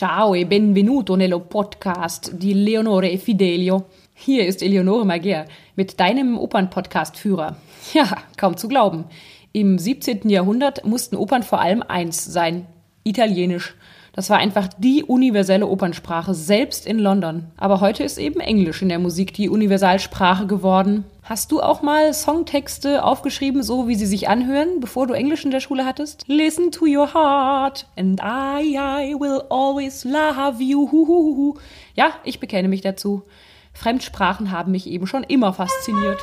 Ciao e benvenuto nello podcast di Leonore e Fidelio. Hier ist Eleonore Magier mit deinem Opernpodcast-Führer. Ja, kaum zu glauben. Im 17. Jahrhundert mussten Opern vor allem eins sein: Italienisch. Das war einfach die universelle Opernsprache, selbst in London. Aber heute ist eben Englisch in der Musik die Universalsprache geworden. Hast du auch mal Songtexte aufgeschrieben, so wie sie sich anhören, bevor du Englisch in der Schule hattest? Listen to your heart and I, I will always love you. Ja, ich bekenne mich dazu. Fremdsprachen haben mich eben schon immer fasziniert.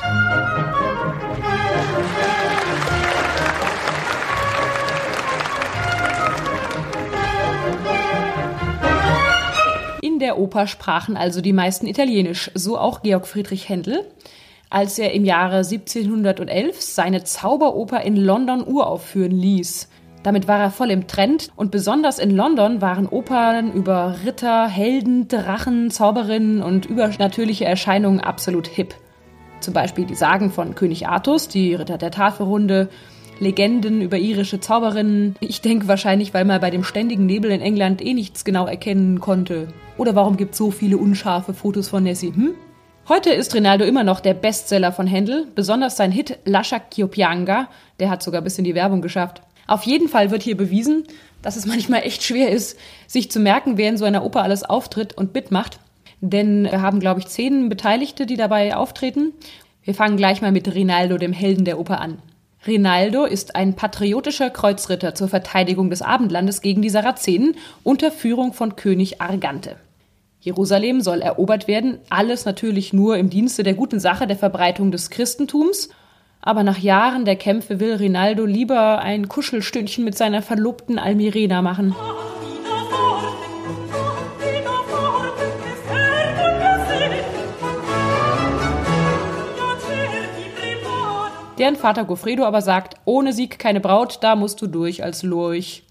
Der Oper sprachen also die meisten Italienisch, so auch Georg Friedrich Händel, als er im Jahre 1711 seine Zauberoper in London uraufführen ließ. Damit war er voll im Trend und besonders in London waren Opern über Ritter, Helden, Drachen, Zauberinnen und übernatürliche Erscheinungen absolut hip. Zum Beispiel die Sagen von König Artus, die Ritter der Tafelrunde, Legenden über irische Zauberinnen. Ich denke wahrscheinlich, weil man bei dem ständigen Nebel in England eh nichts genau erkennen konnte. Oder warum gibt es so viele unscharfe Fotos von Nessie? Hm? Heute ist Rinaldo immer noch der Bestseller von Händel, besonders sein Hit Lascia Chiopianga, der hat sogar bis in die Werbung geschafft. Auf jeden Fall wird hier bewiesen, dass es manchmal echt schwer ist, sich zu merken, wer in so einer Oper alles auftritt und mitmacht. Denn wir haben, glaube ich, zehn Beteiligte, die dabei auftreten. Wir fangen gleich mal mit Rinaldo, dem Helden der Oper, an. Rinaldo ist ein patriotischer Kreuzritter zur Verteidigung des Abendlandes gegen die Sarazenen unter Führung von König Argante. Jerusalem soll erobert werden, alles natürlich nur im Dienste der guten Sache der Verbreitung des Christentums. Aber nach Jahren der Kämpfe will Rinaldo lieber ein Kuschelstündchen mit seiner Verlobten Almirena machen. Deren Vater Goffredo aber sagt, ohne Sieg keine Braut, da musst du durch als Lurch.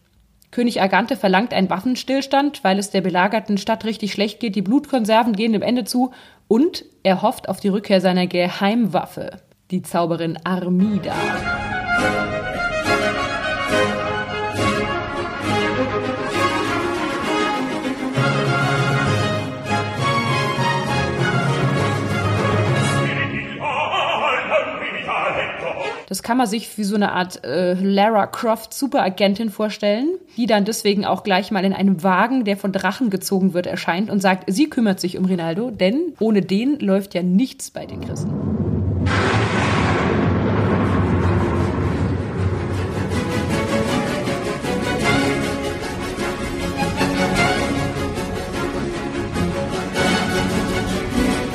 König Agante verlangt einen Waffenstillstand, weil es der belagerten Stadt richtig schlecht geht, die Blutkonserven gehen dem Ende zu und er hofft auf die Rückkehr seiner Geheimwaffe, die Zauberin Armida. Kann man sich wie so eine Art äh, Lara Croft Superagentin vorstellen, die dann deswegen auch gleich mal in einem Wagen, der von Drachen gezogen wird, erscheint und sagt, sie kümmert sich um Rinaldo, denn ohne den läuft ja nichts bei den Christen.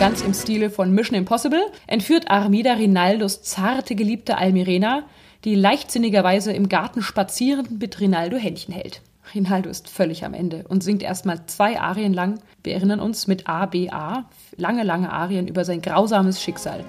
Ganz im Stile von Mission Impossible, entführt Armida Rinaldos zarte Geliebte Almirena, die leichtsinnigerweise im Garten spazierend mit Rinaldo Händchen hält. Rinaldo ist völlig am Ende und singt erstmal zwei Arien lang. Wir erinnern uns mit A, B, A, lange, lange Arien über sein grausames Schicksal.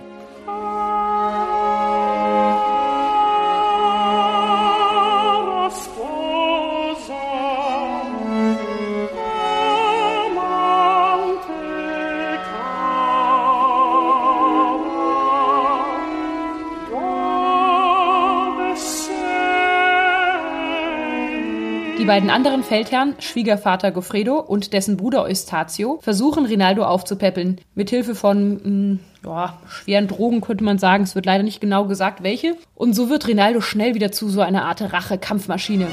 Die beiden anderen Feldherren, Schwiegervater Goffredo und dessen Bruder Eustatio, versuchen Rinaldo aufzupäppeln. Mithilfe von mh, mm, ja, schweren Drogen könnte man sagen. Es wird leider nicht genau gesagt, welche. Und so wird Rinaldo schnell wieder zu so einer Art Rache-Kampfmaschine.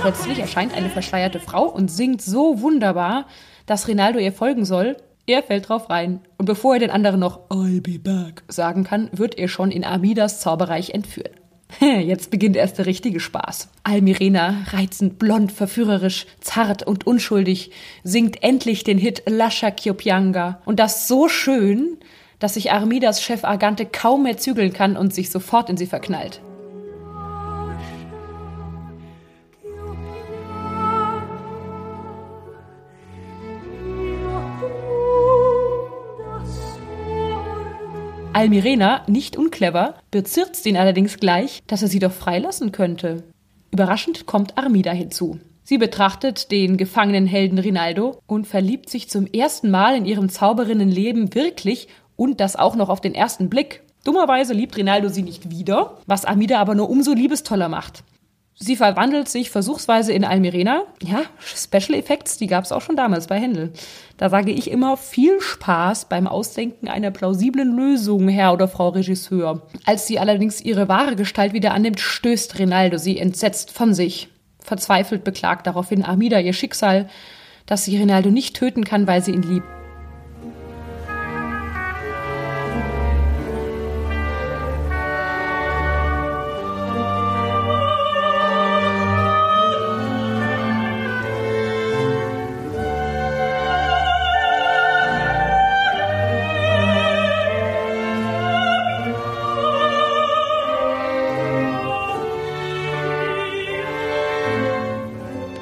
Plötzlich erscheint eine verschleierte Frau und singt so wunderbar, dass Rinaldo ihr folgen soll. Er fällt drauf rein. Und bevor er den anderen noch I'll be back sagen kann, wird er schon in Amidas Zauberreich entführt. Jetzt beginnt erst der richtige Spaß. Almirena, reizend, blond, verführerisch, zart und unschuldig, singt endlich den Hit Lascia Chiopianga. Und das so schön, dass sich Armidas Chef Argante kaum mehr zügeln kann und sich sofort in sie verknallt. Almirena, nicht unclever, bezirzt ihn allerdings gleich, dass er sie doch freilassen könnte. Überraschend kommt Armida hinzu. Sie betrachtet den gefangenen Helden Rinaldo und verliebt sich zum ersten Mal in ihrem Zauberinnenleben wirklich und das auch noch auf den ersten Blick. Dummerweise liebt Rinaldo sie nicht wieder, was Amida aber nur umso liebestoller macht. Sie verwandelt sich versuchsweise in Almirena. Ja, Special Effects, die gab es auch schon damals bei Händel. Da sage ich immer viel Spaß beim Ausdenken einer plausiblen Lösung, Herr oder Frau Regisseur. Als sie allerdings ihre wahre Gestalt wieder annimmt, stößt Rinaldo sie entsetzt von sich. Verzweifelt beklagt daraufhin Amida ihr Schicksal, dass sie Rinaldo nicht töten kann, weil sie ihn liebt.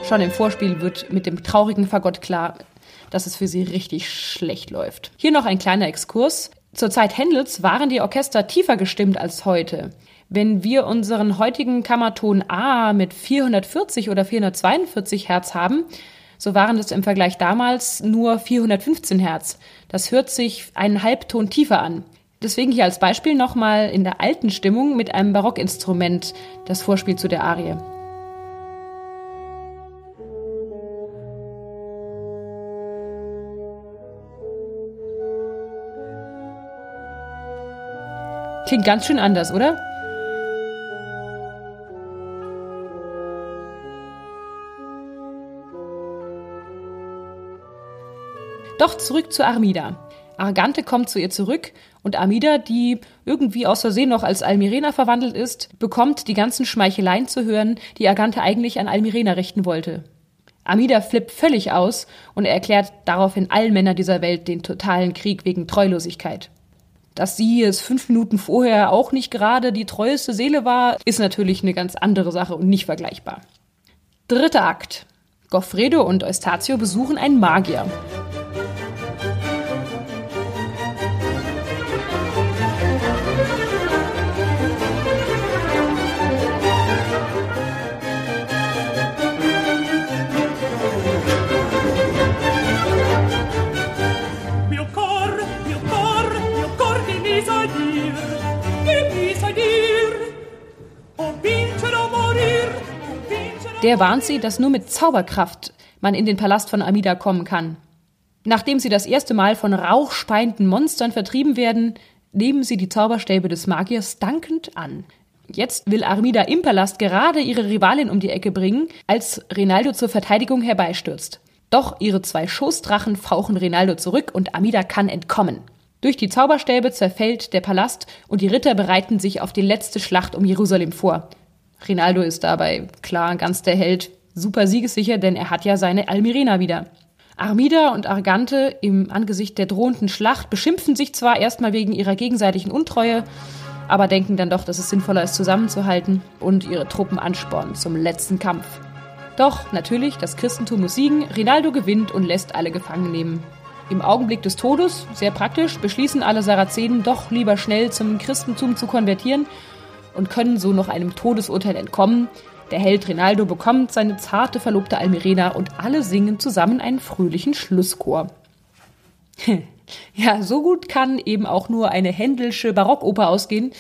Schon im Vorspiel wird mit dem traurigen Fagott klar, dass es für sie richtig schlecht läuft. Hier noch ein kleiner Exkurs. Zur Zeit Händels waren die Orchester tiefer gestimmt als heute. Wenn wir unseren heutigen Kammerton A mit 440 oder 442 Hertz haben, so waren es im Vergleich damals nur 415 Hertz. Das hört sich einen Halbton tiefer an. Deswegen hier als Beispiel nochmal in der alten Stimmung mit einem Barockinstrument das Vorspiel zu der Arie. Klingt ganz schön anders, oder? Doch zurück zu Armida. Argante kommt zu ihr zurück und Armida, die irgendwie aus Versehen noch als Almirena verwandelt ist, bekommt die ganzen Schmeicheleien zu hören, die Argante eigentlich an Almirena richten wollte. Amida flippt völlig aus und er erklärt daraufhin allen Männern dieser Welt den totalen Krieg wegen Treulosigkeit. Dass sie es fünf Minuten vorher auch nicht gerade die treueste Seele war, ist natürlich eine ganz andere Sache und nicht vergleichbar. Dritter Akt. Goffredo und Eustatio besuchen einen Magier. Der warnt sie, dass nur mit Zauberkraft man in den Palast von Amida kommen kann. Nachdem sie das erste Mal von rauchspeienden Monstern vertrieben werden, nehmen sie die Zauberstäbe des Magiers dankend an. Jetzt will Armida im Palast gerade ihre Rivalin um die Ecke bringen, als Rinaldo zur Verteidigung herbeistürzt. Doch ihre zwei Schoßdrachen fauchen Rinaldo zurück und Amida kann entkommen. Durch die Zauberstäbe zerfällt der Palast und die Ritter bereiten sich auf die letzte Schlacht um Jerusalem vor. Rinaldo ist dabei klar ganz der Held, super siegessicher, denn er hat ja seine Almirena wieder. Armida und Argante im Angesicht der drohenden Schlacht beschimpfen sich zwar erstmal wegen ihrer gegenseitigen Untreue, aber denken dann doch, dass es sinnvoller ist, zusammenzuhalten und ihre Truppen anspornen zum letzten Kampf. Doch natürlich, das Christentum muss siegen, Rinaldo gewinnt und lässt alle gefangen nehmen. Im Augenblick des Todes, sehr praktisch, beschließen alle Sarazenen doch lieber schnell zum Christentum zu konvertieren und können so noch einem Todesurteil entkommen. Der Held Rinaldo bekommt seine zarte Verlobte Almirena und alle singen zusammen einen fröhlichen Schlusschor. ja, so gut kann eben auch nur eine Händelsche Barockoper ausgehen,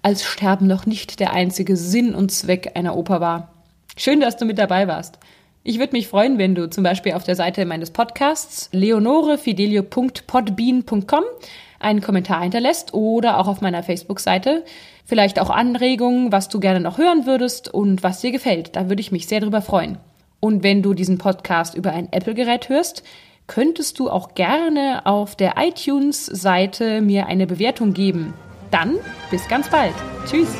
als Sterben noch nicht der einzige Sinn und Zweck einer Oper war. Schön, dass du mit dabei warst. Ich würde mich freuen, wenn du zum Beispiel auf der Seite meines Podcasts leonorefidelio.podbean.com einen Kommentar hinterlässt oder auch auf meiner Facebook-Seite. Vielleicht auch Anregungen, was du gerne noch hören würdest und was dir gefällt. Da würde ich mich sehr drüber freuen. Und wenn du diesen Podcast über ein Apple-Gerät hörst, könntest du auch gerne auf der iTunes-Seite mir eine Bewertung geben. Dann bis ganz bald. Tschüss.